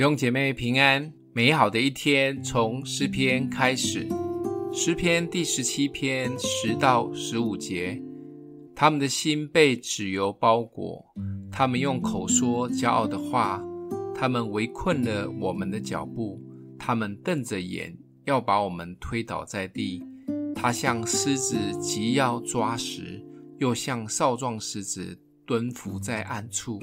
弟兄姐妹平安，美好的一天从诗篇开始。诗篇第十七篇十到十五节，他们的心被脂油包裹，他们用口说骄傲的话，他们围困了我们的脚步，他们瞪着眼要把我们推倒在地。他像狮子急要抓食，又像少壮狮子蹲伏在暗处。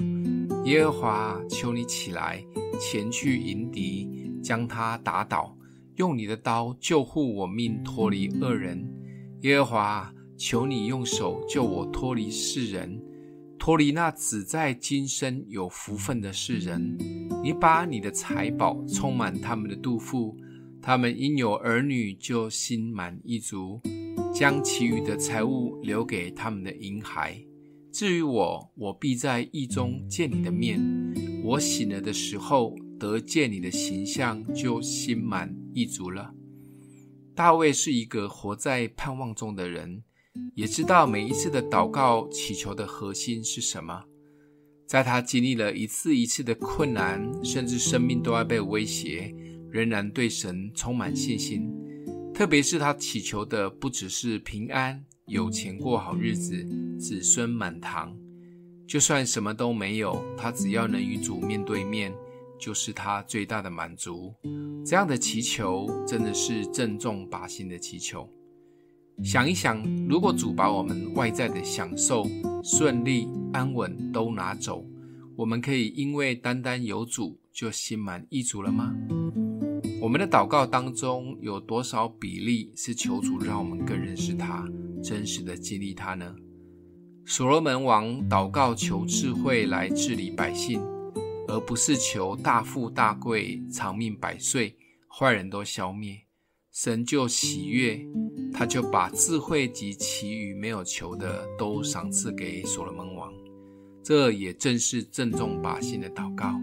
耶和华，求你起来，前去迎敌，将他打倒，用你的刀救护我命，脱离恶人。耶和华，求你用手救我脱离世人，脱离那只在今生有福分的世人。你把你的财宝充满他们的肚腹，他们因有儿女就心满意足，将其余的财物留给他们的婴孩。至于我，我必在义中见你的面。我醒了的时候，得见你的形象，就心满意足了。大卫是一个活在盼望中的人，也知道每一次的祷告祈求的核心是什么。在他经历了一次一次的困难，甚至生命都要被威胁，仍然对神充满信心。特别是他祈求的不只是平安。有钱过好日子，子孙满堂，就算什么都没有，他只要能与主面对面，就是他最大的满足。这样的祈求真的是正中靶心的祈求。想一想，如果主把我们外在的享受、顺利、安稳都拿走，我们可以因为单单有主就心满意足了吗？我们的祷告当中有多少比例是求主让我们更认识他？真实的激励他呢？所罗门王祷告求智慧来治理百姓，而不是求大富大贵、长命百岁、坏人都消灭。神就喜悦，他就把智慧及其余没有求的都赏赐给所罗门王。这也正是正中靶心的祷告。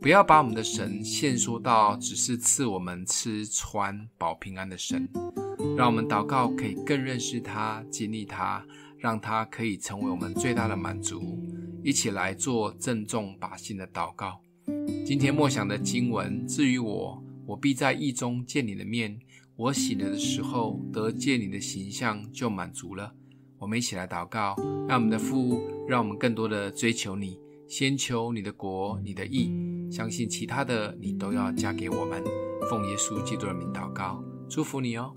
不要把我们的神限缩到只是赐我们吃穿保平安的神。让我们祷告，可以更认识他、经历他，让他可以成为我们最大的满足。一起来做郑重把心的祷告。今天默想的经文：至于我，我必在义中见你的面。我醒了的时候，得见你的形象，就满足了。我们一起来祷告，让我们的父，让我们更多的追求你，先求你的国、你的义，相信其他的你都要嫁给我们。奉耶稣基督的名祷告，祝福你哦。